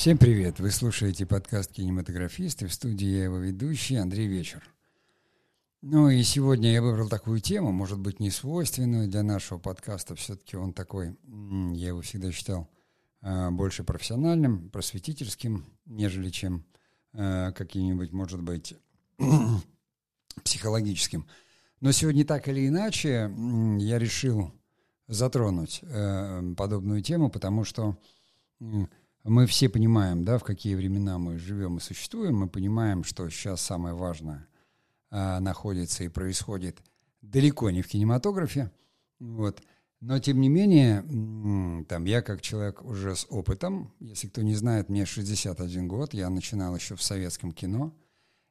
Всем привет! Вы слушаете подкаст «Кинематографисты». В студии я его ведущий Андрей Вечер. Ну и сегодня я выбрал такую тему, может быть, не свойственную для нашего подкаста. Все-таки он такой, я его всегда считал а, больше профессиональным, просветительским, нежели чем а, каким-нибудь, может быть, психологическим. Но сегодня так или иначе я решил затронуть э, подобную тему, потому что мы все понимаем, да, в какие времена мы живем и существуем, мы понимаем, что сейчас самое важное а, находится и происходит далеко не в кинематографе, вот. Но, тем не менее, там, я как человек уже с опытом, если кто не знает, мне 61 год, я начинал еще в советском кино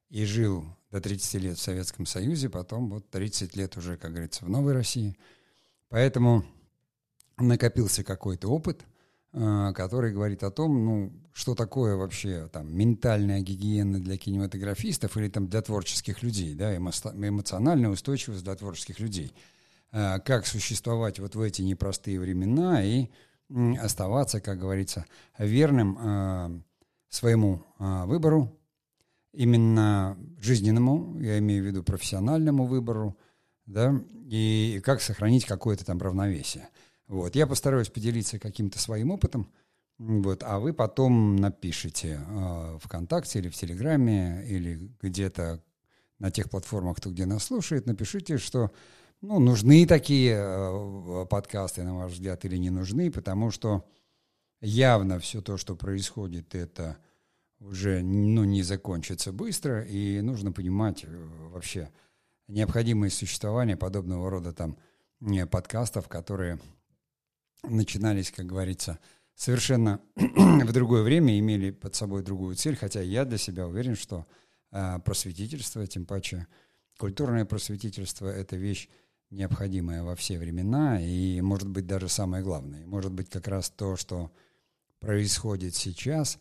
и жил до 30 лет в Советском Союзе, потом вот 30 лет уже, как говорится, в Новой России. Поэтому накопился какой-то опыт – который говорит о том, ну, что такое вообще там ментальная гигиена для кинематографистов или там для творческих людей, да, эмоциональная устойчивость для творческих людей. Э, как существовать вот в эти непростые времена и оставаться, как говорится, верным э, своему выбору, именно жизненному, я имею в виду профессиональному выбору, да, и как сохранить какое-то там равновесие. Вот. Я постараюсь поделиться каким-то своим опытом, вот, а вы потом напишите э, ВКонтакте или в Телеграме или где-то на тех платформах, кто где нас слушает, напишите, что ну, нужны такие э, подкасты, на ваш взгляд, или не нужны, потому что явно все то, что происходит, это уже ну, не закончится быстро, и нужно понимать э, вообще необходимое существование подобного рода там подкастов, которые начинались, как говорится, совершенно в другое время, имели под собой другую цель, хотя я для себя уверен, что э, просветительство, тем паче культурное просветительство – это вещь необходимая во все времена и, может быть, даже самое главное. Может быть, как раз то, что происходит сейчас,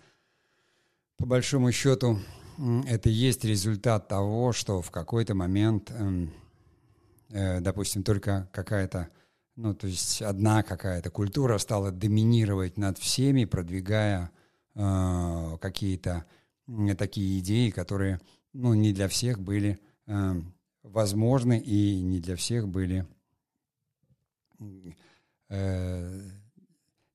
по большому счету, это есть результат того, что в какой-то момент, эм, э, допустим, только какая-то ну, то есть одна какая-то культура стала доминировать над всеми, продвигая э, какие-то э, такие идеи, которые, ну, не для всех были э, возможны и не для всех были, э,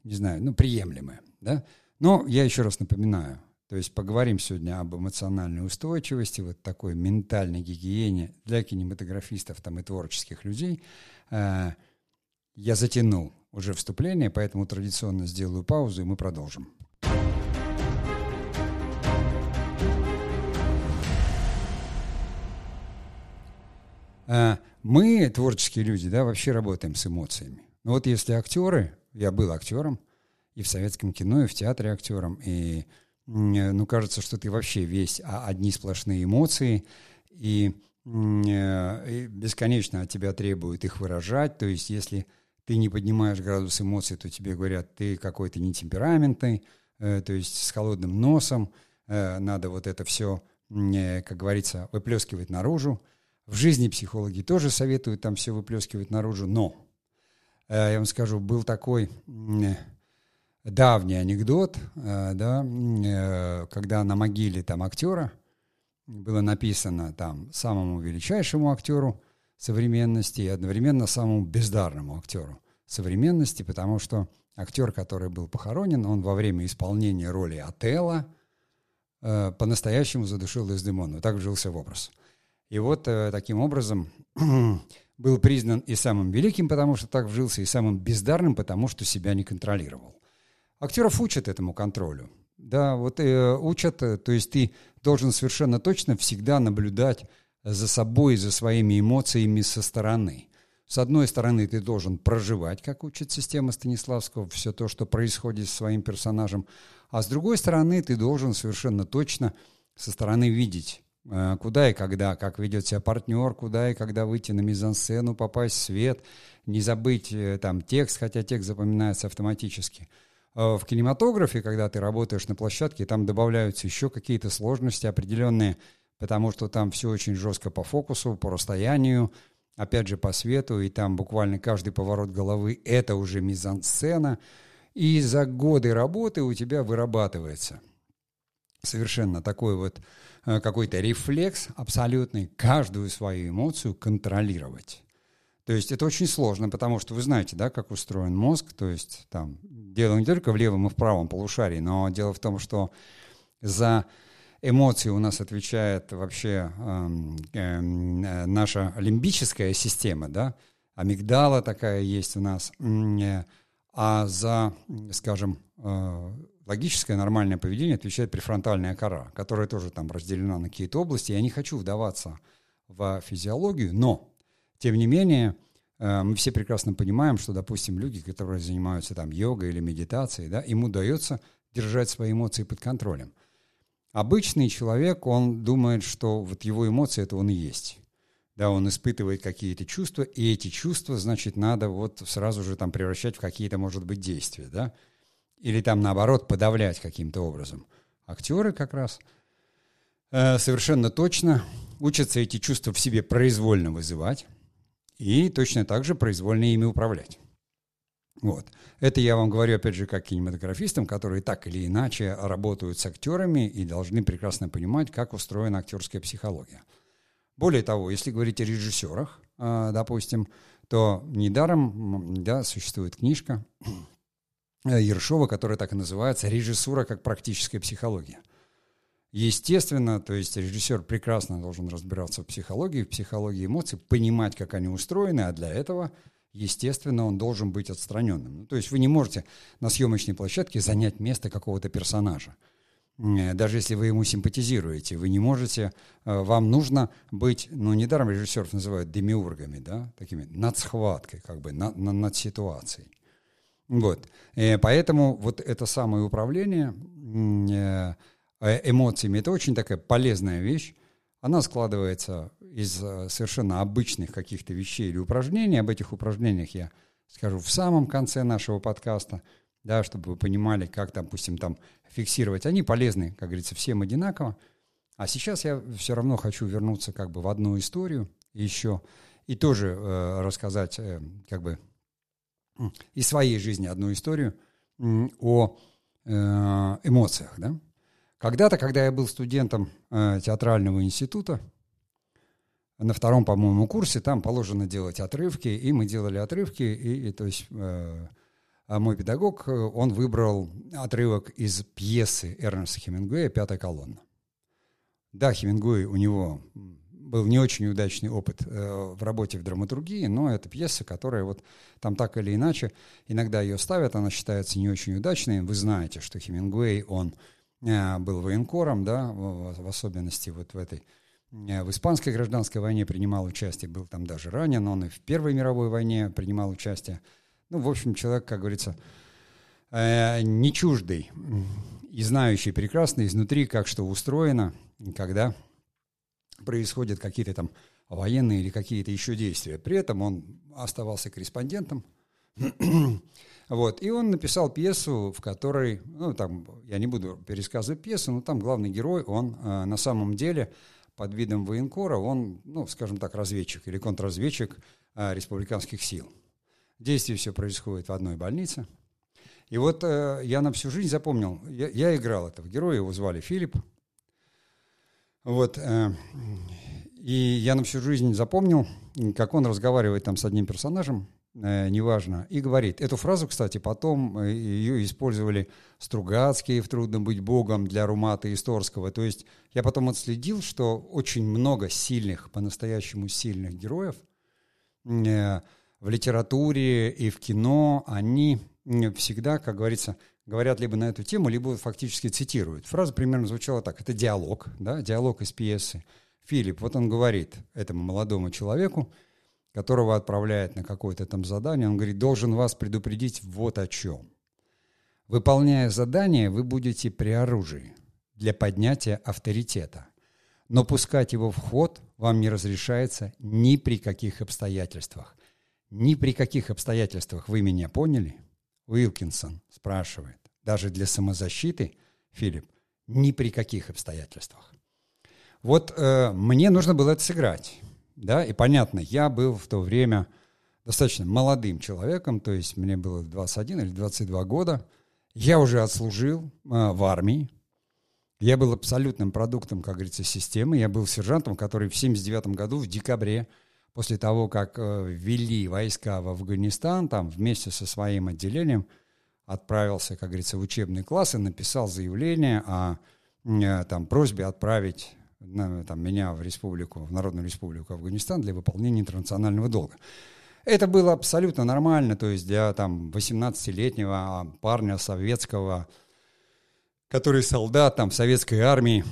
не знаю, ну, приемлемы, да. Но я еще раз напоминаю, то есть поговорим сегодня об эмоциональной устойчивости, вот такой ментальной гигиене для кинематографистов там и творческих людей. Э, я затянул уже вступление, поэтому традиционно сделаю паузу, и мы продолжим. А, мы, творческие люди, да, вообще работаем с эмоциями. Но ну вот если актеры, я был актером, и в советском кино, и в театре актером, и, ну, кажется, что ты вообще весь а, одни сплошные эмоции, и, и бесконечно от тебя требуют их выражать, то есть если ты не поднимаешь градус эмоций, то тебе говорят, ты какой-то нетемпераментный, э, то есть с холодным носом, э, надо вот это все, э, как говорится, выплескивать наружу. В жизни психологи тоже советуют там все выплескивать наружу, но, я вам скажу, был такой давний анекдот, да, когда на могиле там актера было написано там самому величайшему актеру – современности и одновременно самому бездарному актеру современности, потому что актер, который был похоронен, он во время исполнения роли Отелла э, по-настоящему задушил Дездемону, так вжился в образ. И вот э, таким образом был признан и самым великим, потому что так вжился, и самым бездарным, потому что себя не контролировал. Актеров учат этому контролю. Да, вот э, учат, э, то есть ты должен совершенно точно всегда наблюдать за собой, за своими эмоциями со стороны. С одной стороны, ты должен проживать, как учит система Станиславского, все то, что происходит с своим персонажем, а с другой стороны, ты должен совершенно точно со стороны видеть, э, куда и когда, как ведет себя партнер, куда и когда выйти на мизансцену, попасть в свет, не забыть э, там текст, хотя текст запоминается автоматически. Э, в кинематографе, когда ты работаешь на площадке, там добавляются еще какие-то сложности определенные, потому что там все очень жестко по фокусу, по расстоянию, опять же по свету, и там буквально каждый поворот головы — это уже мизансцена, И за годы работы у тебя вырабатывается совершенно такой вот э, какой-то рефлекс абсолютный, каждую свою эмоцию контролировать. То есть это очень сложно, потому что вы знаете, да, как устроен мозг. То есть там дело не только в левом и в правом полушарии, но дело в том, что за эмоции у нас отвечает вообще эм, э, наша лимбическая система, да, амигдала такая есть у нас, э, а за, скажем, э, логическое нормальное поведение отвечает префронтальная кора, которая тоже там разделена на какие-то области. Я не хочу вдаваться в физиологию, но тем не менее, э, мы все прекрасно понимаем, что, допустим, люди, которые занимаются там йогой или медитацией, да, им удается держать свои эмоции под контролем. Обычный человек, он думает, что вот его эмоции это он и есть. Да, он испытывает какие-то чувства, и эти чувства, значит, надо вот сразу же там превращать в какие-то, может быть, действия, да, или там наоборот подавлять каким-то образом. Актеры как раз э, совершенно точно учатся эти чувства в себе произвольно вызывать, и точно так же произвольно ими управлять. Вот. Это я вам говорю, опять же, как кинематографистам, которые так или иначе работают с актерами и должны прекрасно понимать, как устроена актерская психология. Более того, если говорить о режиссерах, а, допустим, то недаром да, существует книжка Ершова, которая так и называется «Режиссура как практическая психология». Естественно, то есть режиссер прекрасно должен разбираться в психологии, в психологии эмоций, понимать, как они устроены, а для этого, естественно, он должен быть отстраненным. Ну, то есть вы не можете на съемочной площадке занять место какого-то персонажа. Э, даже если вы ему симпатизируете, вы не можете, э, вам нужно быть, ну, недаром режиссеров называют демиургами, да, такими над схваткой, как бы, над, над ситуацией. Вот. И э, поэтому вот это самое управление эмоциями. Это очень такая полезная вещь. Она складывается из э, совершенно обычных каких-то вещей или упражнений. Об этих упражнениях я скажу в самом конце нашего подкаста, да, чтобы вы понимали, как, допустим, там фиксировать. Они полезны, как говорится, всем одинаково. А сейчас я все равно хочу вернуться как бы в одну историю еще и тоже э, рассказать э, как бы из своей жизни одну историю о э, эмоциях, да. Когда-то, когда я был студентом э, театрального института, на втором, по-моему, курсе там положено делать отрывки, и мы делали отрывки, и, и то есть э, а мой педагог, он выбрал отрывок из пьесы Эрнеста Хемингуэя «Пятая колонна». Да, Хемингуэй, у него был не очень удачный опыт э, в работе в драматургии, но это пьеса, которая вот там так или иначе, иногда ее ставят, она считается не очень удачной. Вы знаете, что Хемингуэй, он Э, был военкором, да, в особенности вот в этой э, в испанской гражданской войне принимал участие, был там даже ранен, он и в Первой мировой войне принимал участие. Ну, в общем, человек, как говорится, э, не чуждый и знающий прекрасно изнутри, как что устроено, когда происходят какие-то там военные или какие-то еще действия. При этом он оставался корреспондентом, вот, и он написал пьесу, в которой, ну, там, я не буду пересказывать пьесу, но там главный герой, он э, на самом деле под видом военкора, он, ну, скажем так, разведчик или контрразведчик э, республиканских сил. Действие все происходит в одной больнице. И вот э, я на всю жизнь запомнил, я, я играл этого героя, его звали Филипп. Вот, э, и я на всю жизнь запомнил, как он разговаривает там с одним персонажем, неважно, и говорит. Эту фразу, кстати, потом э, ее использовали Стругацкие в «Трудно быть богом» для Румата и Сторского. То есть я потом отследил, что очень много сильных, по-настоящему сильных героев э, в литературе и в кино, они всегда, как говорится, говорят либо на эту тему, либо фактически цитируют. Фраза примерно звучала так. Это диалог, да, диалог из пьесы. Филипп, вот он говорит этому молодому человеку, которого отправляет на какое-то там задание, он говорит, должен вас предупредить вот о чем. Выполняя задание, вы будете при оружии для поднятия авторитета. Но пускать его в ход вам не разрешается ни при каких обстоятельствах. Ни при каких обстоятельствах вы меня поняли? Уилкинсон спрашивает. Даже для самозащиты, Филипп, ни при каких обстоятельствах. Вот э, мне нужно было это сыграть да, и понятно, я был в то время достаточно молодым человеком, то есть мне было 21 или 22 года. Я уже отслужил э, в армии. Я был абсолютным продуктом, как говорится, системы. Я был сержантом, который в 79 году, в декабре, после того, как э, войска в Афганистан, там вместе со своим отделением отправился, как говорится, в учебный класс и написал заявление о э, там, просьбе отправить на, там, меня в республику, в Народную республику Афганистан для выполнения интернационального долга. Это было абсолютно нормально, то есть для там 18-летнего парня советского, который солдат там в советской армии,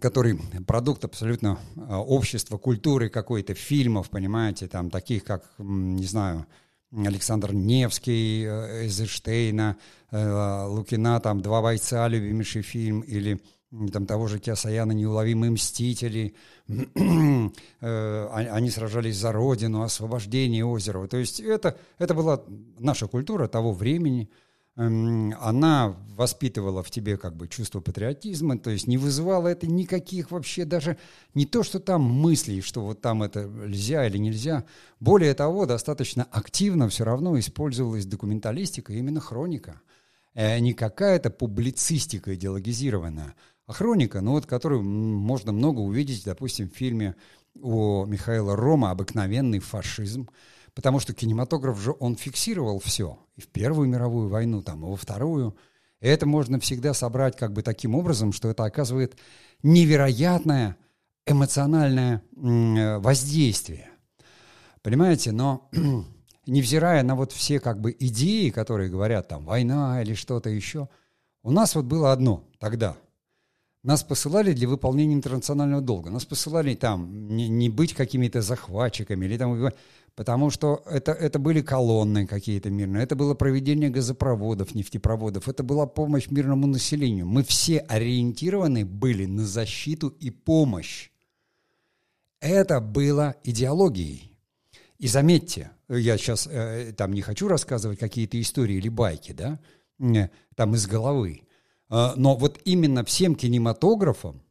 который продукт абсолютно а, общества, культуры какой-то, фильмов, понимаете, там таких как, не знаю, Александр Невский, э, Эйзенштейна, э, Лукина, там «Два бойца», любимейший фильм, или там того же Киасаяна «Неуловимые мстители», э, они сражались за родину, освобождение Озерова. То есть это, это была наша культура того времени – Эм, она воспитывала в тебе как бы чувство патриотизма, то есть не вызывала это никаких вообще даже не то, что там мыслей, что вот там это нельзя или нельзя. Более того, достаточно активно все равно использовалась документалистика, именно хроника. Э, не какая-то публицистика идеологизированная, а хроника, ну вот, которую можно много увидеть, допустим, в фильме у Михаила Рома «Обыкновенный фашизм», Потому что кинематограф же, он фиксировал все. И в Первую мировую войну, там, и во Вторую. И это можно всегда собрать как бы таким образом, что это оказывает невероятное эмоциональное воздействие. Понимаете? Но невзирая на вот все как бы идеи, которые говорят там война или что-то еще, у нас вот было одно тогда. Нас посылали для выполнения интернационального долга. Нас посылали там не, не быть какими-то захватчиками или там потому что это, это были колонны какие-то мирные, это было проведение газопроводов, нефтепроводов, это была помощь мирному населению. Мы все ориентированы были на защиту и помощь. Это было идеологией. И заметьте, я сейчас э, там не хочу рассказывать какие-то истории или байки, да, э, там из головы, но вот именно всем кинематографам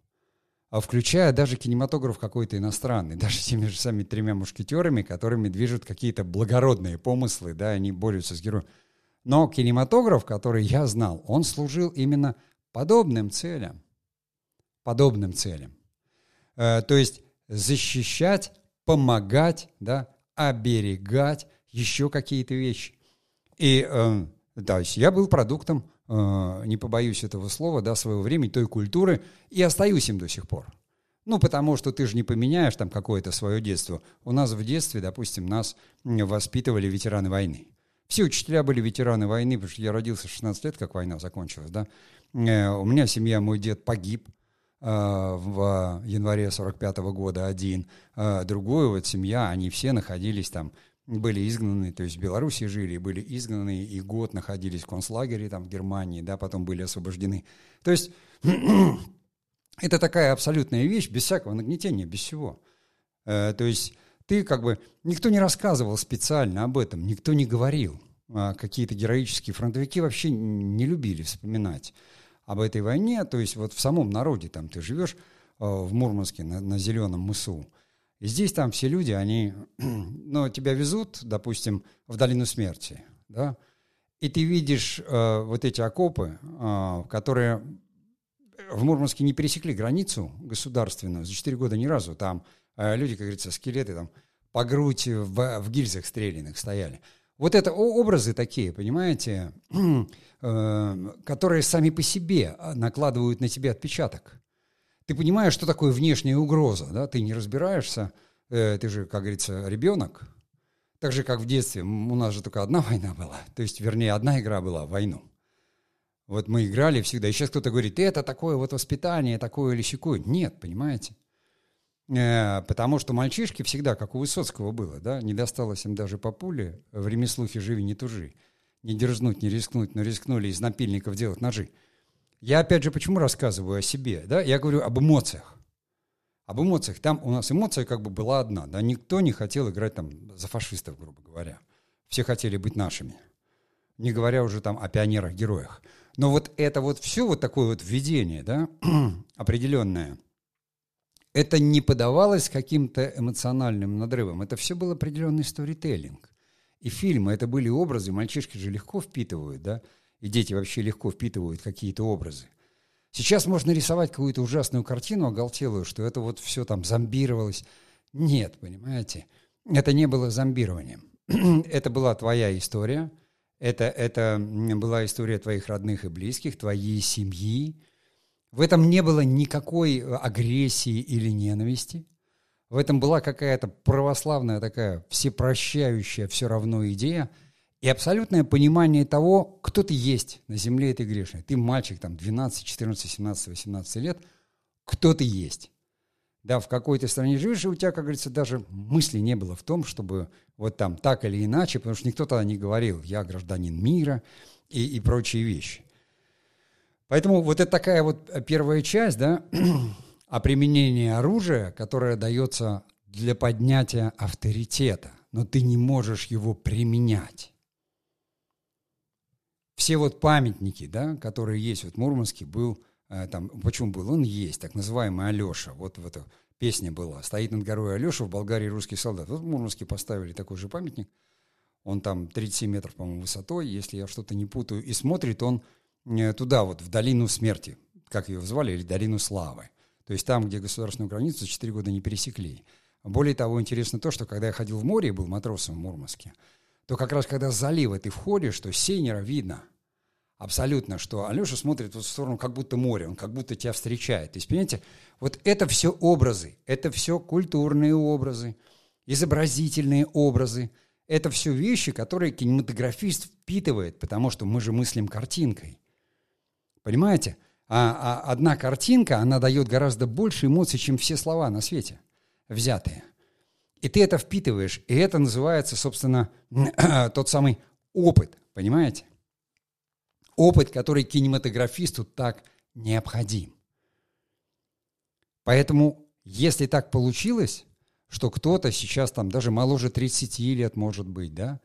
а включая даже кинематограф какой-то иностранный, даже теми же самыми тремя мушкетерами, которыми движут какие-то благородные помыслы, да, они борются с героем. Но кинематограф, который я знал, он служил именно подобным целям. Подобным целям. Э, то есть защищать, помогать, да, оберегать еще какие-то вещи. И, э, то я был продуктом Э, не побоюсь этого слова, да, своего времени, той культуры, и остаюсь им до сих пор. Ну, потому что ты же не поменяешь там какое-то свое детство. У нас в детстве, допустим, нас воспитывали ветераны войны. Все учителя были ветераны войны, потому что я родился 16 лет, как война закончилась, да. Э, у меня семья, мой дед погиб э, в январе 45 -го года один. Другую вот семья, они все находились там были изгнаны, то есть в Беларуси жили, были изгнаны и год находились в концлагере там в Германии, да, потом были освобождены. То есть это такая абсолютная вещь, без всякого нагнетения, без всего. Э, то есть ты как бы, никто не рассказывал специально об этом, никто не говорил. А какие-то героические фронтовики вообще не любили вспоминать об этой войне, то есть вот в самом народе, там ты живешь э, в Мурманске на, на Зеленом мысу, и здесь там все люди, они, ну, тебя везут, допустим, в долину смерти, да, и ты видишь э, вот эти окопы, э, которые в Мурманске не пересекли границу государственную за 4 года ни разу. Там э, люди, как говорится, скелеты там по грудь в, в гильзах стрелянных стояли. Вот это образы такие, понимаете, э, которые сами по себе накладывают на тебя отпечаток ты понимаешь, что такое внешняя угроза, да, ты не разбираешься, э, ты же, как говорится, ребенок. Так же, как в детстве, у нас же только одна война была, то есть, вернее, одна игра была, войну. Вот мы играли всегда, и сейчас кто-то говорит, это такое вот воспитание, такое или щекое. Нет, понимаете? Э, потому что мальчишки всегда, как у Высоцкого было, да, не досталось им даже по пуле, в ремеслухе живи, не тужи. Не дерзнуть, не рискнуть, но рискнули из напильников делать ножи. Я опять же почему рассказываю о себе, да? Я говорю об эмоциях. Об эмоциях. Там у нас эмоция как бы была одна, да? Никто не хотел играть там за фашистов, грубо говоря. Все хотели быть нашими. Не говоря уже там о пионерах-героях. Но вот это вот все вот такое вот введение, да, определенное, это не подавалось каким-то эмоциональным надрывом. Это все был определенный сторителлинг. И фильмы, это были образы, мальчишки же легко впитывают, да, и дети вообще легко впитывают какие-то образы. Сейчас можно рисовать какую-то ужасную картину оголтелую, что это вот все там зомбировалось. Нет, понимаете, это не было зомбированием. это была твоя история, это, это была история твоих родных и близких, твоей семьи. В этом не было никакой агрессии или ненависти. В этом была какая-то православная такая всепрощающая все равно идея и абсолютное понимание того, кто ты есть на земле этой грешной. Ты мальчик там 12, 14, 17, 18 лет, кто ты есть. Да, в какой то стране живешь, и у тебя, как говорится, даже мысли не было в том, чтобы вот там так или иначе, потому что никто тогда не говорил, я гражданин мира и, и прочие вещи. Поэтому вот это такая вот первая часть, да, а применение оружия, которое дается для поднятия авторитета, но ты не можешь его применять. Все вот памятники, да, которые есть, вот Мурманский был, э, там, почему был, он есть, так называемый Алеша, вот в эта песня была, стоит над горой Алеша, в Болгарии русский солдат. Вот в Мурманске поставили такой же памятник, он там 37 метров, по-моему, высотой, если я что-то не путаю, и смотрит он э, туда вот, в долину смерти, как ее звали, или долину славы. То есть там, где государственную границу 4 года не пересекли. Более того, интересно то, что когда я ходил в море и был матросом в Мурманске, то как раз когда залива ты входишь, то сейнера видно абсолютно, что Алеша смотрит вот в сторону как будто море, он как будто тебя встречает. То есть, понимаете, вот это все образы, это все культурные образы, изобразительные образы, это все вещи, которые кинематографист впитывает, потому что мы же мыслим картинкой. Понимаете? А, а одна картинка, она дает гораздо больше эмоций, чем все слова на свете взятые. И ты это впитываешь, и это называется, собственно, тот самый опыт, понимаете? Опыт, который кинематографисту так необходим. Поэтому, если так получилось, что кто-то сейчас там даже моложе 30 лет, может быть, да,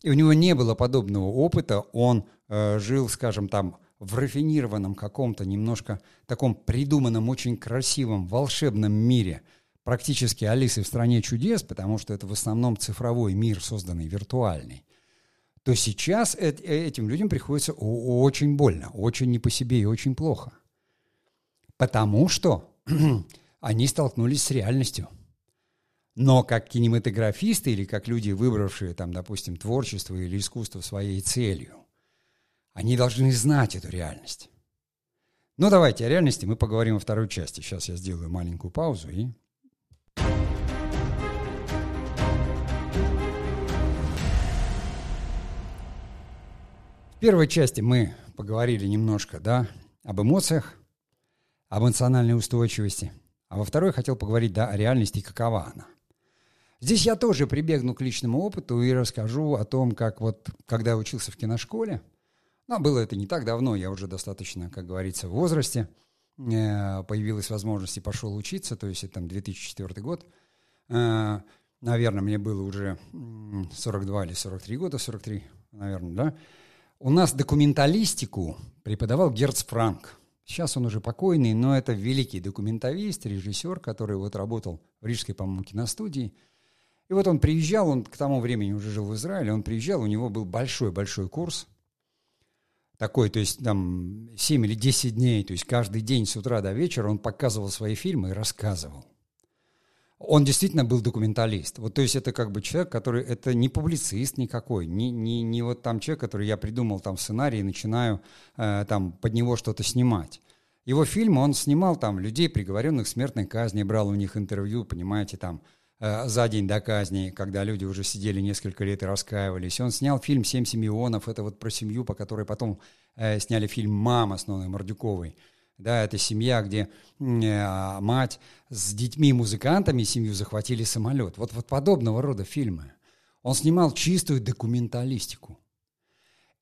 и у него не было подобного опыта, он э, жил, скажем, там в рафинированном каком-то немножко таком придуманном, очень красивом, волшебном мире, практически Алисы в стране чудес, потому что это в основном цифровой мир, созданный виртуальный, то сейчас этим людям приходится очень больно, очень не по себе и очень плохо. Потому что они столкнулись с реальностью. Но как кинематографисты или как люди, выбравшие, там, допустим, творчество или искусство своей целью, они должны знать эту реальность. Ну, давайте о реальности мы поговорим во второй части. Сейчас я сделаю маленькую паузу и... В первой части мы поговорили немножко, да, об эмоциях, об эмоциональной устойчивости. А во второй хотел поговорить, да, о реальности и какова она. Здесь я тоже прибегну к личному опыту и расскажу о том, как вот, когда я учился в киношколе – но было это не так давно, я уже достаточно, как говорится, в возрасте. Э, появилась возможность и пошел учиться, то есть это там 2004 год. Э, наверное, мне было уже 42 или 43 года, 43, наверное, да. У нас документалистику преподавал Герц Франк. Сейчас он уже покойный, но это великий документалист, режиссер, который вот работал в Рижской, по-моему, киностудии. И вот он приезжал, он к тому времени уже жил в Израиле, он приезжал, у него был большой-большой курс такой, то есть там 7 или 10 дней, то есть каждый день с утра до вечера он показывал свои фильмы и рассказывал. Он действительно был документалист. Вот, то есть это как бы человек, который, это не публицист никакой, не, не, не вот там человек, который я придумал там сценарий и начинаю э, там под него что-то снимать. Его фильмы он снимал там людей, приговоренных к смертной казни, брал у них интервью, понимаете, там, Э, за день до казни, когда люди уже сидели несколько лет и раскаивались. он снял фильм «Семь Симеонов», это вот про семью, по которой потом э, сняли фильм «Мама» с Ноной Мордюковой. Да, это семья, где э, мать с детьми-музыкантами семью захватили самолет. Вот, вот подобного рода фильмы. Он снимал чистую документалистику.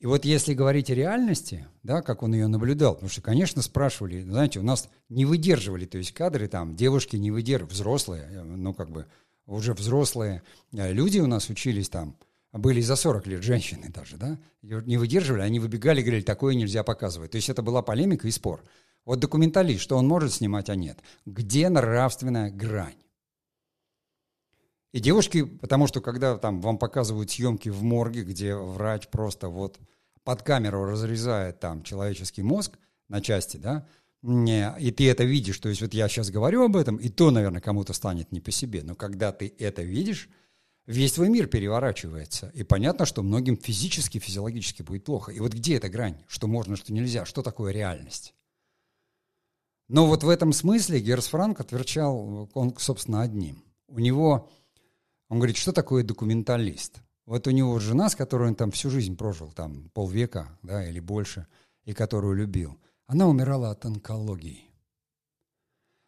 И вот если говорить о реальности, да, как он ее наблюдал, потому что, конечно, спрашивали, знаете, у нас не выдерживали, то есть кадры там, девушки не выдерживали, взрослые, ну, как бы, уже взрослые э, люди у нас учились там, были за 40 лет женщины даже, да, не выдерживали, они выбегали, говорили, такое нельзя показывать. То есть это была полемика и спор. Вот документалист, что он может снимать, а нет. Где нравственная грань? И девушки, потому что когда там вам показывают съемки в морге, где врач просто вот под камеру разрезает там человеческий мозг на части, да, и ты это видишь, то есть вот я сейчас говорю об этом, и то, наверное, кому-то станет не по себе, но когда ты это видишь, весь твой мир переворачивается, и понятно, что многим физически, физиологически будет плохо. И вот где эта грань, что можно, что нельзя, что такое реальность? Но вот в этом смысле Герс Франк отверчал он, собственно, одним. У него, он говорит, что такое документалист? Вот у него жена, с которой он там всю жизнь прожил, там полвека, да, или больше, и которую любил, она умирала от онкологии.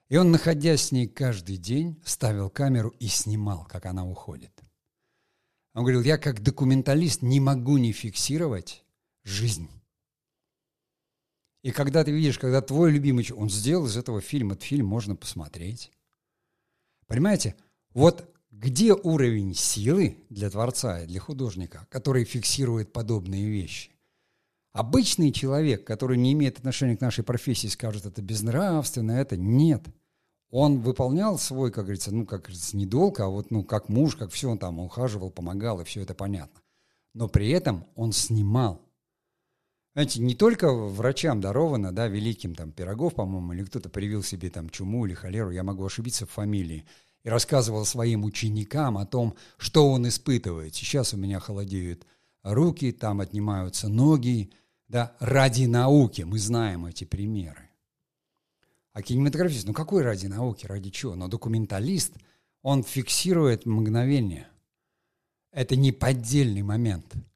И он, находясь с ней каждый день, ставил камеру и снимал, как она уходит. Он говорил, я как документалист не могу не фиксировать жизнь. И когда ты видишь, когда твой любимый, он сделал из этого фильм, этот фильм можно посмотреть. Понимаете? Вот где уровень силы для творца и для художника, который фиксирует подобные вещи? Обычный человек, который не имеет отношения к нашей профессии, скажет, это безнравственно, это нет. Он выполнял свой, как говорится, ну, как говорится, не долг, а вот, ну, как муж, как все, он там ухаживал, помогал, и все это понятно. Но при этом он снимал. Знаете, не только врачам даровано, да, великим там Пирогов, по-моему, или кто-то привил себе там чуму или холеру, я могу ошибиться в фамилии, и рассказывал своим ученикам о том, что он испытывает. Сейчас у меня холодеют руки, там отнимаются ноги, да, ради науки, мы знаем эти примеры. А кинематографист, ну какой ради науки, ради чего? Но документалист, он фиксирует мгновение. Это не поддельный момент –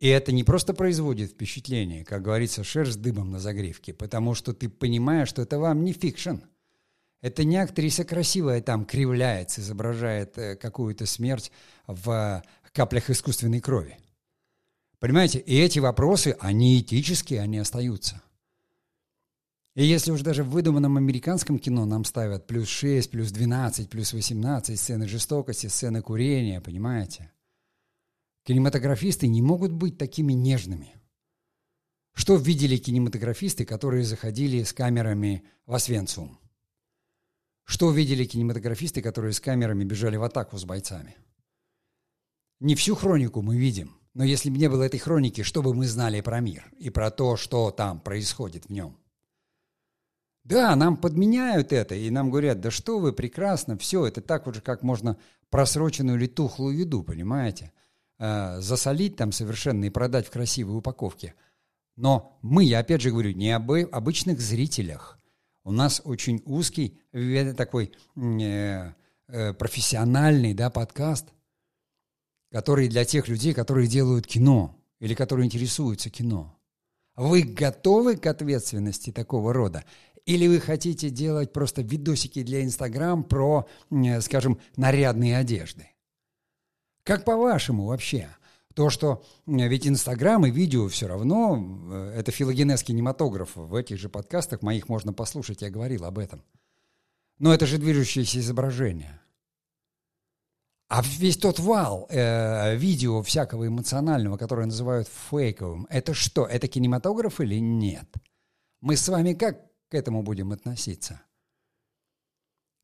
и это не просто производит впечатление, как говорится, шерсть дыбом на загривке, потому что ты понимаешь, что это вам не fiction. Это не актриса красивая там кривляется, изображает э, какую-то смерть в каплях искусственной крови. Понимаете? И эти вопросы, они этические, они остаются. И если уж даже в выдуманном американском кино нам ставят плюс 6, плюс 12, плюс 18 сцены жестокости, сцены курения, понимаете? Кинематографисты не могут быть такими нежными. Что видели кинематографисты, которые заходили с камерами в Освенцум? Что видели кинематографисты, которые с камерами бежали в атаку с бойцами? Не всю хронику мы видим, но если бы не было этой хроники, что бы мы знали про мир и про то, что там происходит в нем? Да, нам подменяют это, и нам говорят, да что вы, прекрасно, все, это так вот же, как можно просроченную или тухлую еду, понимаете? Э, засолить там совершенно и продать в красивой упаковке. Но мы, я опять же говорю, не об обычных зрителях. У нас очень узкий такой э, э, профессиональный да, подкаст, который для тех людей, которые делают кино или которые интересуются кино. Вы готовы к ответственности такого рода? Или вы хотите делать просто видосики для Инстаграм про, э, скажем, нарядные одежды? Как по-вашему вообще? То, что ведь Инстаграм и видео все равно, э, это филогенез кинематографа. В этих же подкастах моих можно послушать, я говорил об этом. Но это же движущееся изображение. А весь тот вал э, видео всякого эмоционального, которое называют фейковым, это что? Это кинематограф или нет? Мы с вами как к этому будем относиться?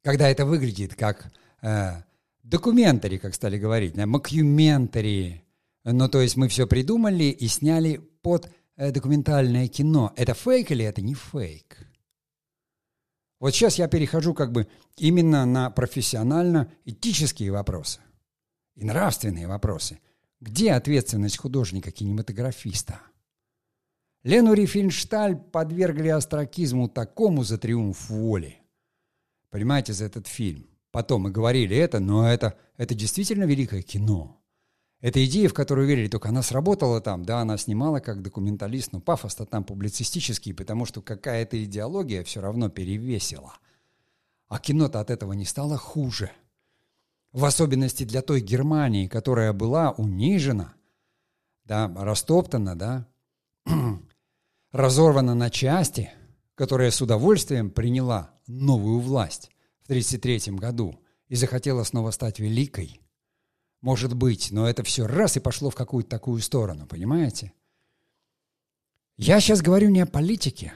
Когда это выглядит как э, Документари, как стали говорить, макюментари. Ну, то есть мы все придумали и сняли под э, документальное кино. Это фейк или это не фейк? Вот сейчас я перехожу как бы именно на профессионально-этические вопросы и нравственные вопросы. Где ответственность художника-кинематографиста? Лену Рифиншталь подвергли астракизму такому за триумф воли. Понимаете, за этот фильм потом мы говорили это, но это, это действительно великое кино. Это идея, в которую верили, только она сработала там, да, она снимала как документалист, но пафос-то там публицистический, потому что какая-то идеология все равно перевесила. А кино-то от этого не стало хуже. В особенности для той Германии, которая была унижена, да, растоптана, да, разорвана на части, которая с удовольствием приняла новую власть. 1933 году и захотела снова стать великой. Может быть, но это все раз и пошло в какую-то такую сторону, понимаете? Я сейчас говорю не о политике.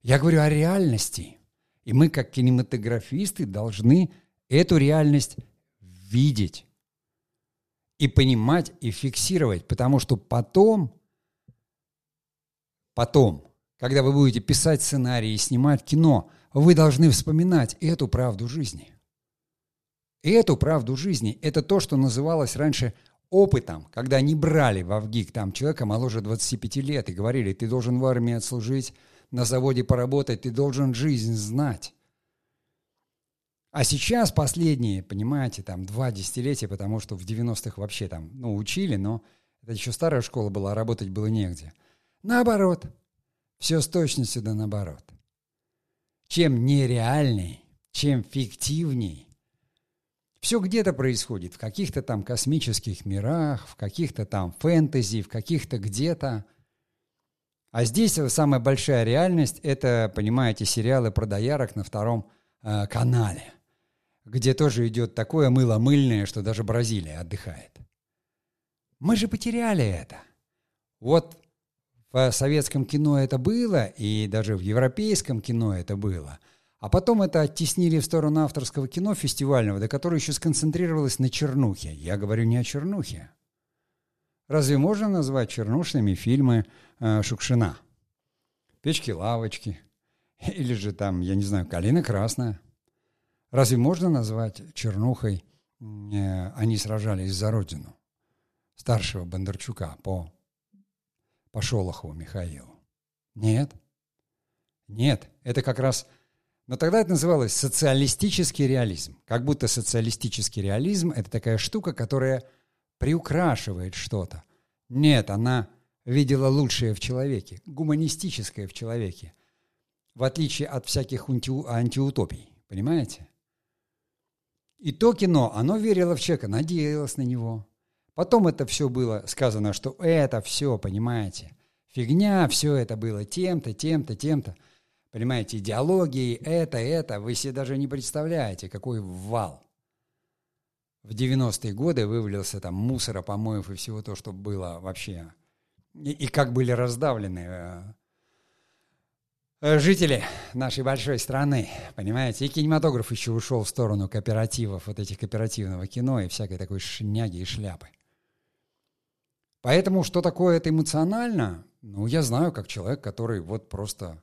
Я говорю о реальности. И мы, как кинематографисты, должны эту реальность видеть и понимать, и фиксировать, потому что потом, потом, когда вы будете писать сценарии и снимать кино, вы должны вспоминать эту правду жизни. Эту правду жизни – это то, что называлось раньше опытом, когда они брали в Авгик там человека моложе 25 лет и говорили, ты должен в армии отслужить, на заводе поработать, ты должен жизнь знать. А сейчас последние, понимаете, там два десятилетия, потому что в 90-х вообще там, ну, учили, но это еще старая школа была, а работать было негде. Наоборот. Все с точностью да наоборот. Чем нереальней, чем фиктивней, все где-то происходит, в каких-то там космических мирах, в каких-то там фэнтези, в каких-то где-то. А здесь самая большая реальность – это, понимаете, сериалы про доярок на втором э, канале – где тоже идет такое мыло мыльное, что даже Бразилия отдыхает. Мы же потеряли это. Вот в советском кино это было, и даже в европейском кино это было. А потом это оттеснили в сторону авторского кино фестивального, до которого еще сконцентрировалось на чернухе. Я говорю не о чернухе. Разве можно назвать чернушными фильмы э, Шукшина? «Печки-лавочки». Или же там, я не знаю, «Калина красная». Разве можно назвать чернухой э, «Они сражались за Родину» старшего Бондарчука по, по Шолохову Михаилу? Нет. Нет, это как раз... Но тогда это называлось социалистический реализм. Как будто социалистический реализм – это такая штука, которая приукрашивает что-то. Нет, она видела лучшее в человеке, гуманистическое в человеке, в отличие от всяких анти- антиутопий. Понимаете? И то кино, оно верило в человека, надеялось на него. Потом это все было сказано, что это все, понимаете, фигня, все это было тем-то, тем-то, тем-то. Понимаете, идеологии, это, это, вы себе даже не представляете, какой вал. В 90-е годы вывалился там мусора, помоев и всего то, что было вообще. И, и как были раздавлены э, Э, жители нашей большой страны, понимаете, и кинематограф еще ушел в сторону кооперативов, вот этих кооперативного кино и всякой такой шняги и шляпы. Поэтому что такое это эмоционально? Ну, я знаю, как человек, который вот просто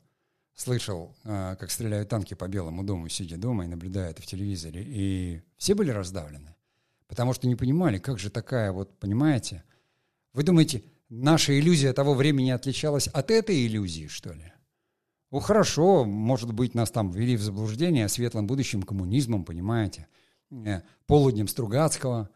слышал, э, как стреляют танки по Белому дому, сидя дома и наблюдая это в телевизоре, и все были раздавлены, потому что не понимали, как же такая вот, понимаете? Вы думаете, наша иллюзия того времени отличалась от этой иллюзии, что ли? Ну, хорошо, может быть, нас там ввели в заблуждение светлым будущим коммунизмом, понимаете, э, полуднем Стругацкого,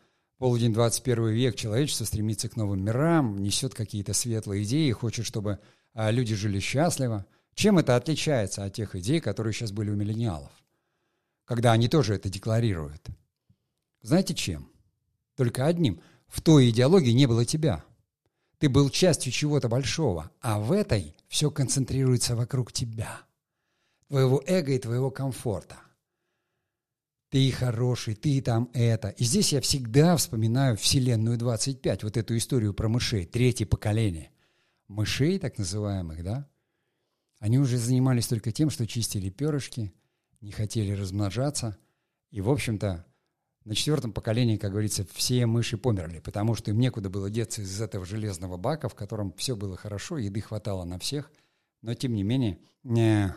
полудень 21 век, человечество стремится к новым мирам, несет какие-то светлые идеи, хочет, чтобы а, люди жили счастливо. Чем это отличается от тех идей, которые сейчас были у миллениалов? Когда они тоже это декларируют. Знаете чем? Только одним. В той идеологии не было тебя. Ты был частью чего-то большого, а в этой все концентрируется вокруг тебя, твоего эго и твоего комфорта. Ты хороший, ты там это. И здесь я всегда вспоминаю Вселенную 25, вот эту историю про мышей, третье поколение. Мышей, так называемых, да? Они уже занимались только тем, что чистили перышки, не хотели размножаться. И, в общем-то, на четвертом поколении, как говорится, все мыши померли, потому что им некуда было деться из этого железного бака, в котором все было хорошо, еды хватало на всех. Но, тем не менее, э,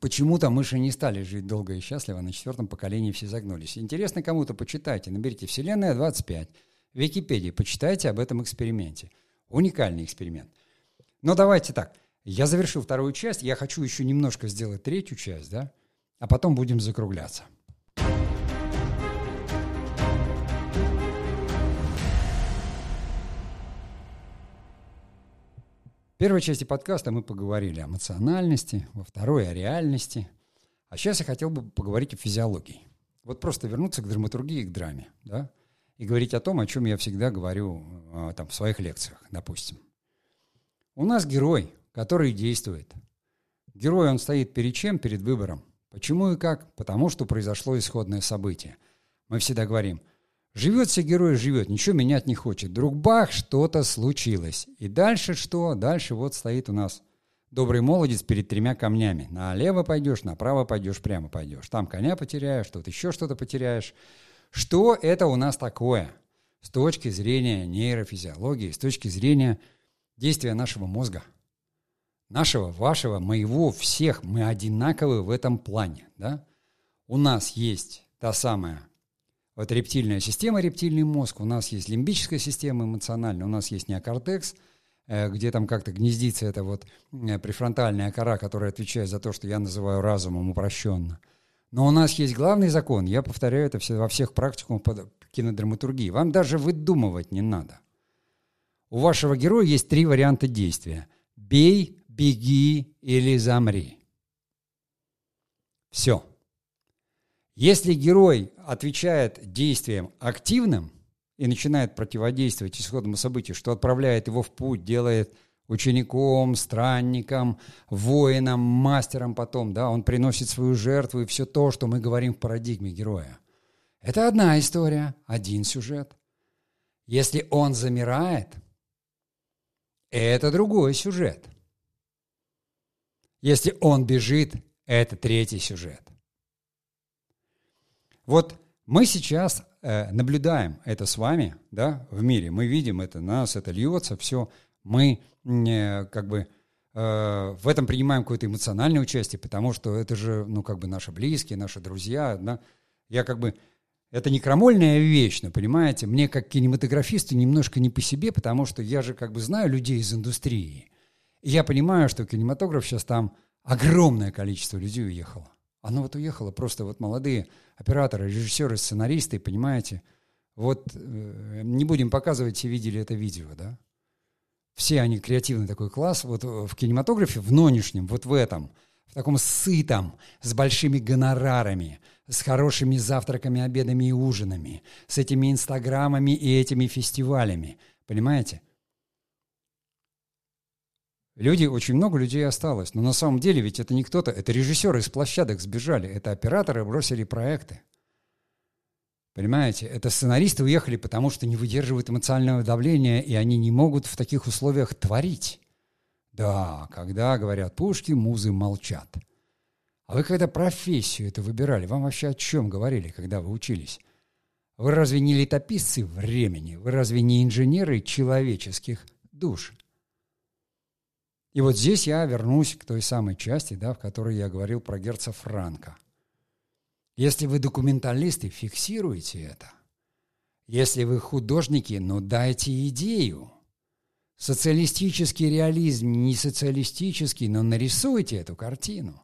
почему-то мыши не стали жить долго и счастливо, на четвертом поколении все загнулись. Интересно кому-то, почитайте, наберите «Вселенная 25», в Википедии, почитайте об этом эксперименте. Уникальный эксперимент. Но давайте так, я завершил вторую часть, я хочу еще немножко сделать третью часть, да, а потом будем закругляться. В первой части подкаста мы поговорили о эмоциональности, во второй — о реальности. А сейчас я хотел бы поговорить о физиологии. Вот просто вернуться к драматургии, к драме, да, и говорить о том, о чем я всегда говорю а, там, в своих лекциях, допустим. У нас герой, который действует. Герой, он стоит перед чем? Перед выбором. Почему и как? Потому что произошло исходное событие. Мы всегда говорим – Живет себе герой, живет, ничего менять не хочет. Вдруг бах, что-то случилось. И дальше что? Дальше вот стоит у нас добрый молодец перед тремя камнями. Налево пойдешь, направо пойдешь, прямо пойдешь. Там коня потеряешь, тут еще что-то потеряешь. Что это у нас такое с точки зрения нейрофизиологии, с точки зрения действия нашего мозга? Нашего, вашего, моего, всех. Мы одинаковы в этом плане. Да? У нас есть та самая вот рептильная система, рептильный мозг, у нас есть лимбическая система эмоциональная, у нас есть неокортекс – Э, где там как-то гнездится эта вот э, префронтальная кора, которая отвечает за то, что я называю разумом упрощенно. Но у нас есть главный закон, я повторяю это во всех практикумах по кинодраматургии. Вам даже выдумывать не надо. У вашего героя есть три варианта действия. Бей, беги или замри. Все. Если герой отвечает действием активным, и начинает противодействовать исходному событию, что отправляет его в путь, делает учеником, странником, воином, мастером потом, да, он приносит свою жертву и все то, что мы говорим в парадигме героя. Это одна история, один сюжет. Если он замирает, это другой сюжет. Если он бежит, это третий сюжет. Вот мы сейчас э, наблюдаем это с вами, да, в мире. Мы видим это, нас это льется, все. Мы э, как бы э, в этом принимаем какое-то эмоциональное участие, потому что это же, ну, как бы наши близкие, наши друзья, да. Я как бы это не крамольная вещь, но, понимаете, мне как кинематографисту немножко не по себе, потому что я же как бы знаю людей из индустрии. И я понимаю, что кинематограф сейчас там огромное количество людей уехало. Оно вот уехало, просто вот молодые операторы, режиссеры, сценаристы, понимаете. Вот э, не будем показывать, все видели это видео, да? Все они креативный такой класс. Вот в кинематографе, в нынешнем, вот в этом, в таком сытом, с большими гонорарами, с хорошими завтраками, обедами и ужинами, с этими инстаграмами и этими фестивалями. Понимаете? Люди, очень много людей осталось. Но на самом деле ведь это не кто-то, это режиссеры из площадок сбежали, это операторы бросили проекты. Понимаете, это сценаристы уехали, потому что не выдерживают эмоционального давления, и они не могут в таких условиях творить. Да, когда говорят пушки, музы молчат. А вы когда профессию это выбирали, вам вообще о чем говорили, когда вы учились? Вы разве не летописцы времени? Вы разве не инженеры человеческих душ? И вот здесь я вернусь к той самой части, да, в которой я говорил про герца Франка. Если вы документалисты, фиксируйте это. Если вы художники, ну дайте идею. Социалистический реализм, не социалистический, но нарисуйте эту картину.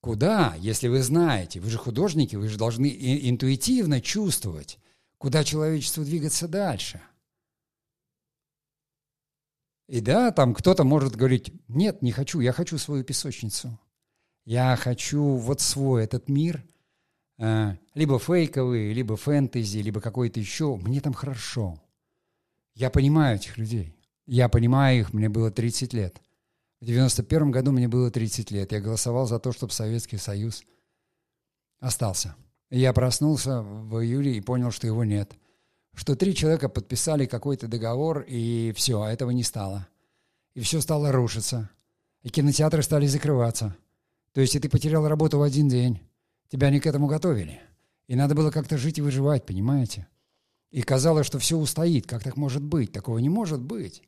Куда, если вы знаете, вы же художники, вы же должны интуитивно чувствовать, куда человечеству двигаться дальше. И да, там кто-то может говорить, нет, не хочу, я хочу свою песочницу. Я хочу вот свой этот мир, э, либо фейковый, либо фэнтези, либо какой-то еще. Мне там хорошо. Я понимаю этих людей. Я понимаю их, мне было 30 лет. В 91 году мне было 30 лет. Я голосовал за то, чтобы Советский Союз остался. я проснулся в июле и понял, что его нет что три человека подписали какой-то договор, и все, а этого не стало. И все стало рушиться. И кинотеатры стали закрываться. То есть и ты потерял работу в один день. Тебя не к этому готовили. И надо было как-то жить и выживать, понимаете? И казалось, что все устоит. Как так может быть? Такого не может быть.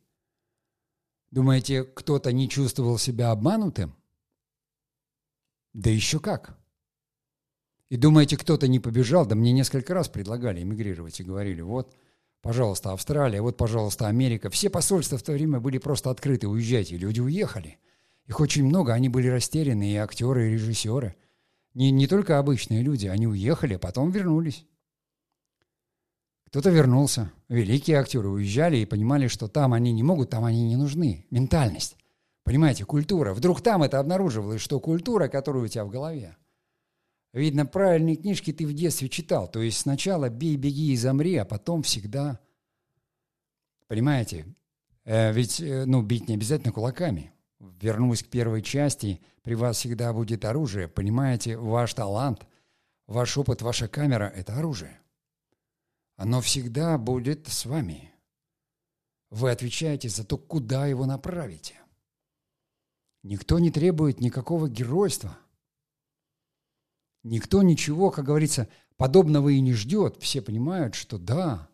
Думаете, кто-то не чувствовал себя обманутым? Да еще как. И думаете, кто-то не побежал? Да мне несколько раз предлагали эмигрировать и говорили, вот, пожалуйста, Австралия, вот, пожалуйста, Америка. Все посольства в то время были просто открыты, уезжайте. Люди уехали. Их очень много, они были растеряны, и актеры, и режиссеры. Не, не только обычные люди, они уехали, а потом вернулись. Кто-то вернулся. Великие актеры уезжали и понимали, что там они не могут, там они не нужны. Ментальность. Понимаете, культура. Вдруг там это обнаруживалось, что культура, которая у тебя в голове, Видно, правильные книжки ты в детстве читал. То есть сначала бей, беги и замри, а потом всегда... Понимаете? Э, ведь, э, ну, бить не обязательно кулаками. Вернусь к первой части. При вас всегда будет оружие. Понимаете, ваш талант, ваш опыт, ваша камера — это оружие. Оно всегда будет с вами. Вы отвечаете за то, куда его направите. Никто не требует никакого геройства. Никто ничего, как говорится, подобного и не ждет. Все понимают, что да.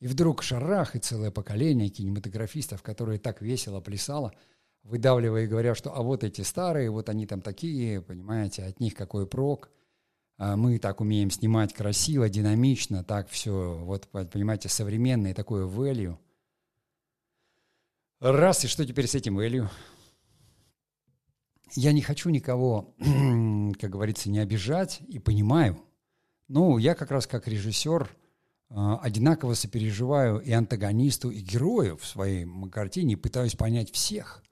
И вдруг шарах и целое поколение кинематографистов, которые так весело плясало, выдавливая и говоря, что а вот эти старые, вот они там такие, понимаете, от них какой прок. А мы так умеем снимать красиво, динамично, так все, вот, понимаете, современное такое value. Раз, и что теперь с этим value? Я не хочу никого, как говорится, не обижать и понимаю. Ну, я как раз как режиссер э, одинаково сопереживаю и антагонисту, и герою в своей картине пытаюсь понять всех.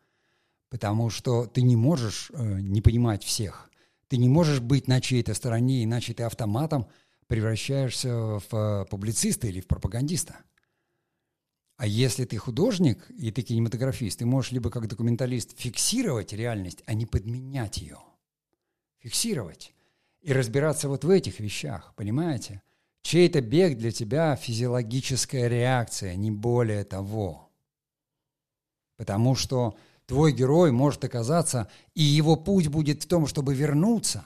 Потому что ты не можешь э, не понимать всех. Ты не можешь быть на чьей-то стороне, иначе ты автоматом превращаешься в э, публициста или в пропагандиста. А если ты художник и ты кинематографист, ты можешь либо как документалист фиксировать реальность, а не подменять ее. Фиксировать. И разбираться вот в этих вещах, понимаете? Чей-то бег для тебя физиологическая реакция, не более того. Потому что твой герой может оказаться, и его путь будет в том, чтобы вернуться.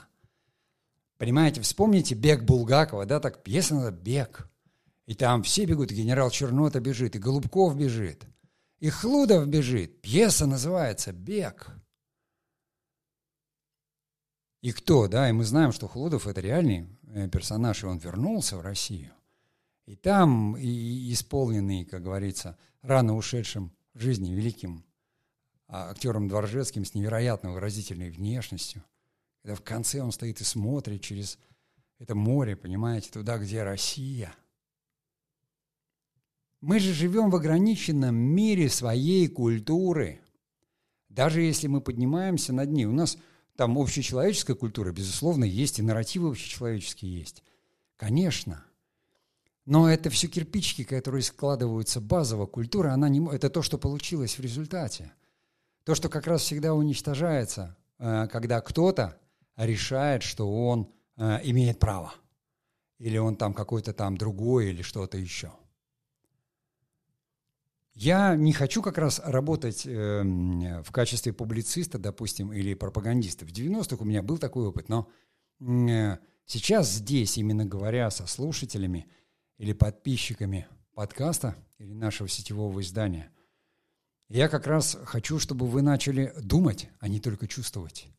Понимаете, вспомните «Бег Булгакова», да, так пьеса надо «Бег». И там все бегут, и генерал Чернота бежит, и Голубков бежит, и Хлудов бежит. Пьеса называется «Бег». И кто, да, и мы знаем, что Хлудов – это реальный э, персонаж, и он вернулся в Россию. И там и исполненный, как говорится, рано ушедшим в жизни великим а, актером Дворжецким с невероятно выразительной внешностью, когда в конце он стоит и смотрит через это море, понимаете, туда, где Россия – мы же живем в ограниченном мире своей культуры. Даже если мы поднимаемся над ней, у нас там общечеловеческая культура, безусловно, есть, и нарративы общечеловеческие есть. Конечно. Но это все кирпичики, которые складываются базово. Культура, она не, это то, что получилось в результате. То, что как раз всегда уничтожается, э, когда кто-то решает, что он э, имеет право. Или он там какой-то там другой, или что-то еще. Я не хочу как раз работать э, в качестве публициста, допустим, или пропагандиста. В 90-х у меня был такой опыт, но э, сейчас здесь, именно говоря со слушателями или подписчиками подкаста или нашего сетевого издания, я как раз хочу, чтобы вы начали думать, а не только чувствовать.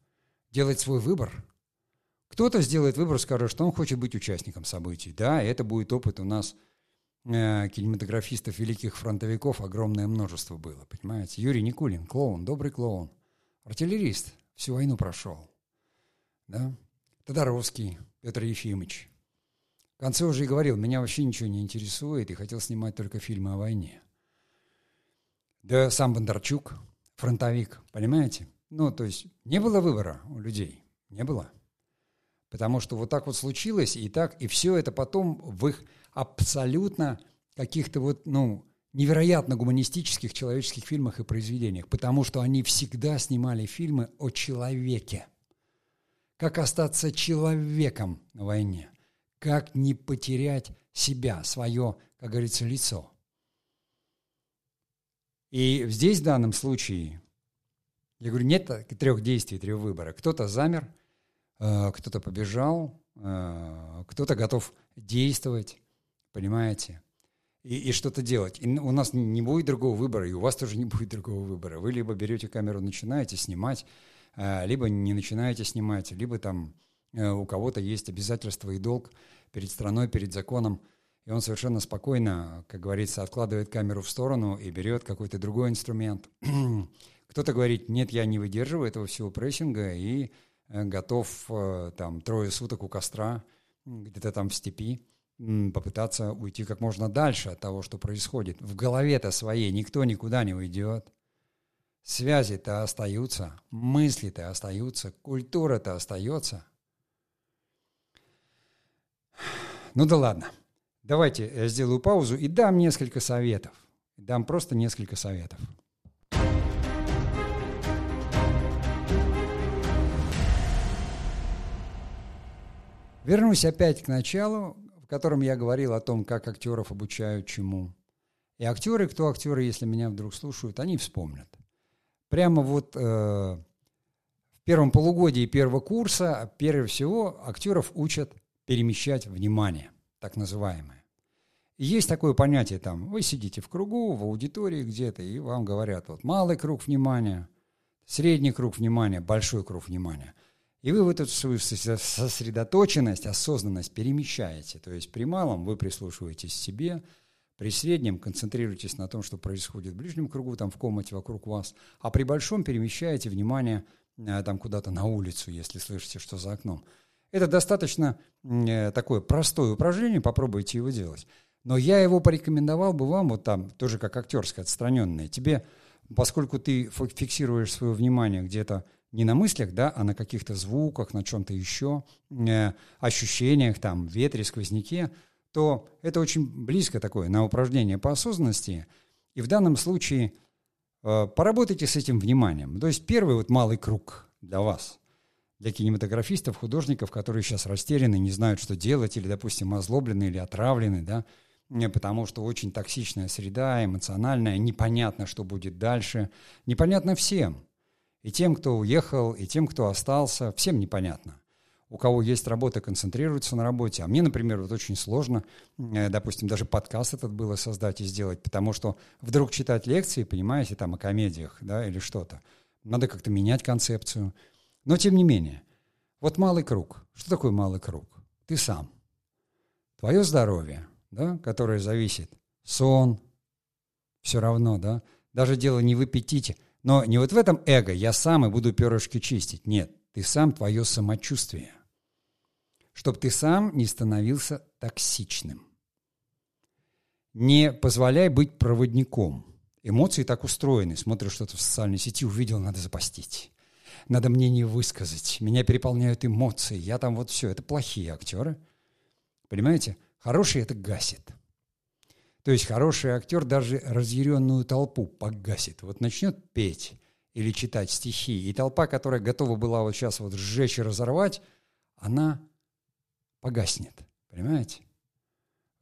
Делать свой выбор. Кто-то сделает выбор, скажет, что он хочет быть участником событий. Да, это будет опыт у нас – кинематографистов, великих фронтовиков огромное множество было, понимаете? Юрий Никулин, клоун, добрый клоун, артиллерист, всю войну прошел, да? Тодоровский Петр Ефимович. В конце уже и говорил, меня вообще ничего не интересует, и хотел снимать только фильмы о войне. Да сам Бондарчук, фронтовик, понимаете? Ну, то есть не было выбора у людей, не было. Потому что вот так вот случилось, и так, и все это потом в их абсолютно каких-то вот, ну, невероятно гуманистических человеческих фильмах и произведениях, потому что они всегда снимали фильмы о человеке. Как остаться человеком на войне? Как не потерять себя, свое, как говорится, лицо? И здесь в данном случае, я говорю, нет трех действий, трех выбора. Кто-то замер, кто-то побежал, э, кто-то готов действовать, понимаете? И, и что-то делать. И у нас не будет другого выбора, и у вас тоже не будет другого выбора. Вы либо берете камеру, начинаете снимать, а, либо не начинаете снимать, либо там э, у кого-то есть обязательства и долг перед страной, перед законом, и он совершенно спокойно, как говорится, откладывает камеру в сторону и берет какой-то другой инструмент. Кто-то говорит, нет, я не выдерживаю этого всего прессинга и э, готов э, там трое суток у костра где-то там в степи попытаться уйти как можно дальше от того, что происходит. В голове-то своей никто никуда не уйдет. Связи-то остаются, мысли-то остаются, культура-то остается. Ну да ладно. Давайте я сделаю паузу и дам несколько советов. Дам просто несколько советов. Вернусь опять к началу в котором я говорил о том, как актеров обучают чему. И актеры, кто актеры, если меня вдруг слушают, они вспомнят. Прямо вот э, первом полугодии первого курса, прежде всего, актеров учат перемещать внимание, так называемое. И есть такое понятие там, вы сидите в кругу, в аудитории где-то, и вам говорят, вот малый круг внимания, средний круг внимания, большой круг внимания. И вы в эту свою сосредоточенность, осознанность перемещаете. То есть при малом вы прислушиваетесь к себе, при среднем концентрируетесь на том, что происходит в ближнем кругу, там в комнате вокруг вас, а при большом перемещаете внимание э, там куда-то на улицу, если слышите, что за окном. Это достаточно э, такое простое упражнение, попробуйте его делать. Но я его порекомендовал бы вам, вот там, тоже как актерское, отстраненное. Тебе, поскольку ты фиксируешь свое внимание где-то не на мыслях, да, а на каких-то звуках, на чем-то еще, э, ощущениях, там, ветре, сквозняке, то это очень близко такое на упражнение по осознанности. И в данном случае э, поработайте с этим вниманием. То есть первый вот малый круг для вас, для кинематографистов, художников, которые сейчас растеряны, не знают, что делать, или, допустим, озлоблены или отравлены, да, потому что очень токсичная среда, эмоциональная, непонятно, что будет дальше, непонятно всем. И тем, кто уехал, и тем, кто остался, всем непонятно у кого есть работа, концентрируется на работе. А мне, например, вот очень сложно, э, допустим, даже подкаст этот было создать и сделать, потому что вдруг читать лекции, понимаете, там о комедиях, да, или что-то. Надо как-то менять концепцию. Но тем не менее, вот малый круг. Что такое малый круг? Ты сам. Твое здоровье, да, которое зависит. Сон, все равно, да. Даже дело не в аппетите. Но не вот в этом эго, я сам и буду перышки чистить. Нет, ты сам, твое самочувствие чтобы ты сам не становился токсичным. Не позволяй быть проводником. Эмоции так устроены. Смотришь что-то в социальной сети, увидел, надо запастить. Надо мнение высказать. Меня переполняют эмоции. Я там вот все. Это плохие актеры. Понимаете? Хороший это гасит. То есть хороший актер даже разъяренную толпу погасит. Вот начнет петь или читать стихи, и толпа, которая готова была вот сейчас вот сжечь и разорвать, она погаснет. Понимаете?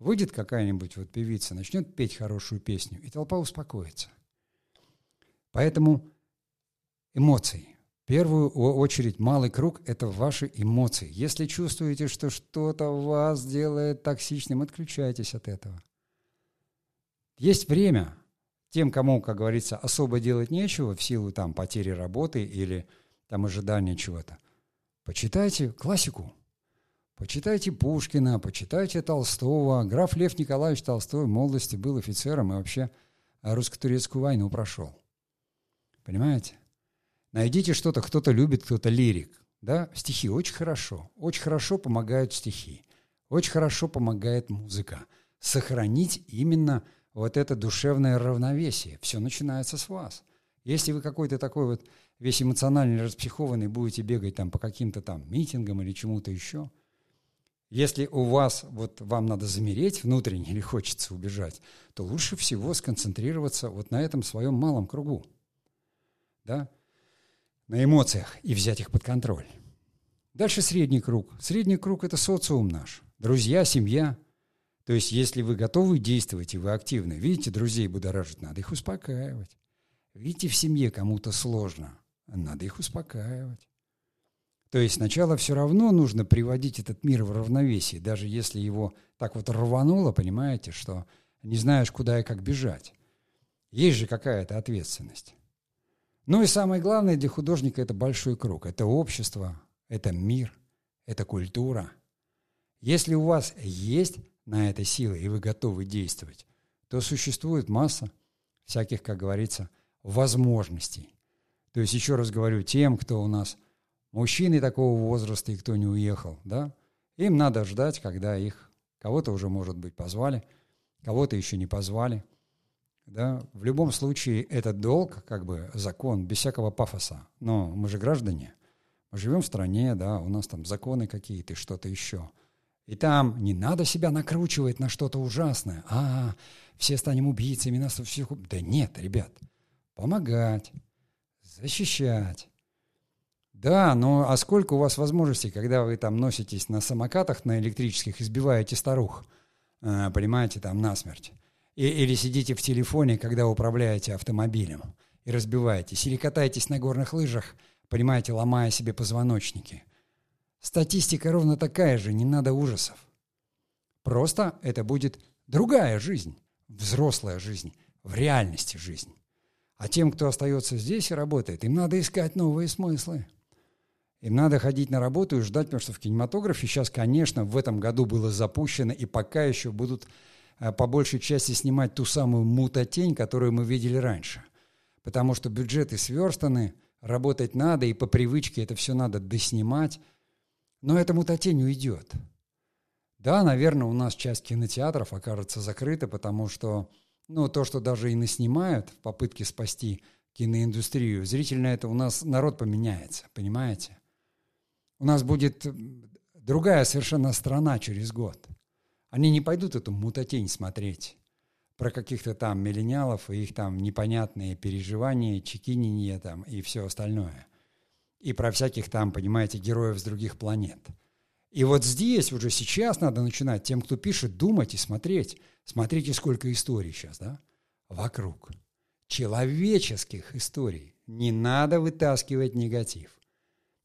Выйдет какая-нибудь вот певица, начнет петь хорошую песню, и толпа успокоится. Поэтому эмоции. В первую очередь малый круг – это ваши эмоции. Если чувствуете, что что-то вас делает токсичным, отключайтесь от этого. Есть время тем, кому, как говорится, особо делать нечего в силу там потери работы или там ожидания чего-то. Почитайте классику – Почитайте Пушкина, почитайте Толстого. Граф Лев Николаевич Толстой в молодости был офицером и вообще русско-турецкую войну прошел. Понимаете? Найдите что-то, кто-то любит, кто-то лирик. Да? Стихи очень хорошо. Очень хорошо помогают стихи. Очень хорошо помогает музыка. Сохранить именно вот это душевное равновесие. Все начинается с вас. Если вы какой-то такой вот весь эмоциональный, распсихованный будете бегать там по каким-то там митингам или чему-то еще – если у вас, вот вам надо замереть внутренне или хочется убежать, то лучше всего сконцентрироваться вот на этом своем малом кругу, да, на эмоциях и взять их под контроль. Дальше средний круг. Средний круг – это социум наш, друзья, семья. То есть если вы готовы действовать и вы активны, видите, друзей будоражить, надо их успокаивать. Видите, в семье кому-то сложно, надо их успокаивать. То есть сначала все равно нужно приводить этот мир в равновесие, даже если его так вот рвануло, понимаете, что не знаешь, куда и как бежать. Есть же какая-то ответственность. Ну и самое главное для художника – это большой круг. Это общество, это мир, это культура. Если у вас есть на это силы, и вы готовы действовать, то существует масса всяких, как говорится, возможностей. То есть, еще раз говорю, тем, кто у нас – мужчины такого возраста и кто не уехал, да, им надо ждать, когда их кого-то уже, может быть, позвали, кого-то еще не позвали. Да? В любом случае, этот долг, как бы закон, без всякого пафоса. Но мы же граждане, мы живем в стране, да, у нас там законы какие-то что-то еще. И там не надо себя накручивать на что-то ужасное. А, все станем убийцами, нас всех... Да нет, ребят, помогать, защищать, да, но а сколько у вас возможностей, когда вы там носитесь на самокатах, на электрических, избиваете старух, э, понимаете, там насмерть. И, или сидите в телефоне, когда управляете автомобилем и разбиваетесь, или катаетесь на горных лыжах понимаете, ломая себе позвоночники. Статистика ровно такая же, не надо ужасов. Просто это будет другая жизнь, взрослая жизнь, в реальности жизнь. А тем, кто остается здесь и работает, им надо искать новые смыслы. Им надо ходить на работу и ждать, потому что в кинематографе сейчас, конечно, в этом году было запущено, и пока еще будут э, по большей части снимать ту самую мутатень, которую мы видели раньше. Потому что бюджеты сверстаны, работать надо, и по привычке это все надо доснимать. Но мутатень уйдет. Да, наверное, у нас часть кинотеатров окажется закрыта, потому что ну, то, что даже и наснимают в попытке спасти киноиндустрию, зрительно это у нас народ поменяется, понимаете? У нас будет другая совершенно страна через год. Они не пойдут эту мутатень смотреть про каких-то там миллениалов и их там непонятные переживания, чекинение там и все остальное. И про всяких там, понимаете, героев с других планет. И вот здесь уже сейчас надо начинать тем, кто пишет, думать и смотреть. Смотрите, сколько историй сейчас, да, вокруг. Человеческих историй. Не надо вытаскивать негатив.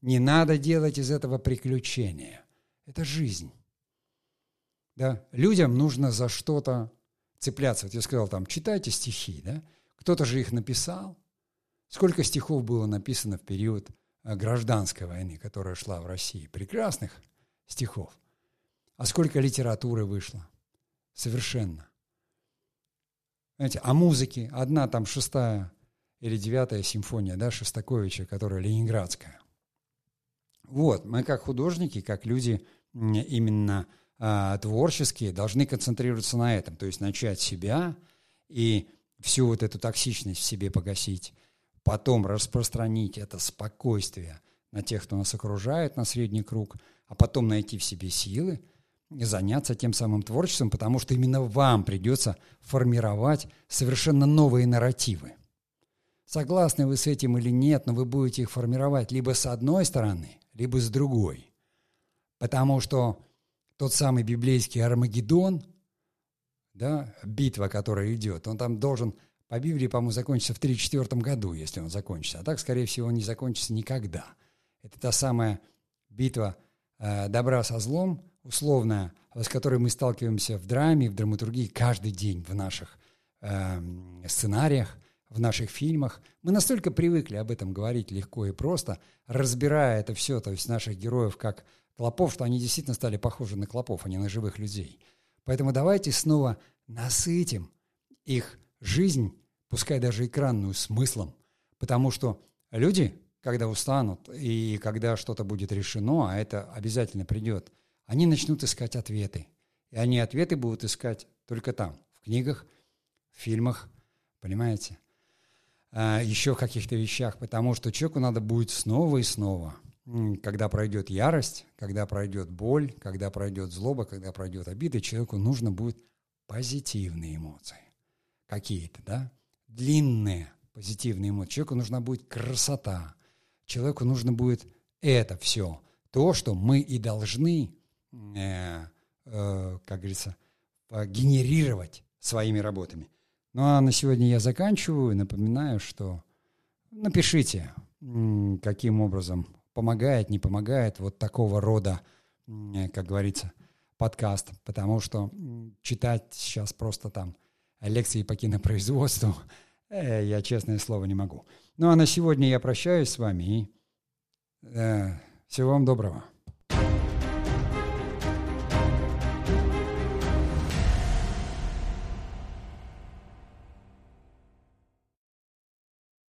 Не надо делать из этого приключения. Это жизнь. Да? Людям нужно за что-то цепляться. Вот я сказал там, читайте стихи, да? Кто-то же их написал. Сколько стихов было написано в период гражданской войны, которая шла в России? Прекрасных стихов. А сколько литературы вышло? Совершенно. Знаете, а музыки, одна там шестая или девятая симфония, да, Шостаковича, которая ленинградская. Вот, мы как художники, как люди именно а, творческие, должны концентрироваться на этом, то есть начать себя и всю вот эту токсичность в себе погасить, потом распространить это спокойствие на тех, кто нас окружает, на средний круг, а потом найти в себе силы и заняться тем самым творчеством, потому что именно вам придется формировать совершенно новые нарративы. Согласны вы с этим или нет, но вы будете их формировать либо с одной стороны, либо с другой. Потому что тот самый библейский Армагеддон, да, битва, которая идет, он там должен, по Библии, по-моему, закончиться в 34 году, если он закончится. А так, скорее всего, он не закончится никогда. Это та самая битва э, добра со злом, условная, с которой мы сталкиваемся в драме, в драматургии каждый день в наших э, сценариях, в наших фильмах. Мы настолько привыкли об этом говорить легко и просто, разбирая это все, то есть наших героев как клопов, что они действительно стали похожи на клопов, а не на живых людей. Поэтому давайте снова насытим их жизнь, пускай даже экранную, смыслом. Потому что люди, когда устанут и когда что-то будет решено, а это обязательно придет, они начнут искать ответы. И они ответы будут искать только там, в книгах, в фильмах, понимаете? А, еще в каких-то вещах, потому что человеку надо будет снова и снова, когда пройдет ярость, когда пройдет боль, когда пройдет злоба, когда пройдет обида, человеку нужно будет позитивные эмоции. Какие-то, да? Длинные позитивные эмоции. Человеку нужна будет красота. Человеку нужно будет это все. То, что мы и должны, э, э, как говорится, генерировать своими работами. Ну а на сегодня я заканчиваю. Напоминаю, что напишите, каким образом помогает, не помогает вот такого рода, как говорится, подкаст, потому что читать сейчас просто там лекции по кинопроизводству э, я, честное слово, не могу. Ну а на сегодня я прощаюсь с вами и э, всего вам доброго.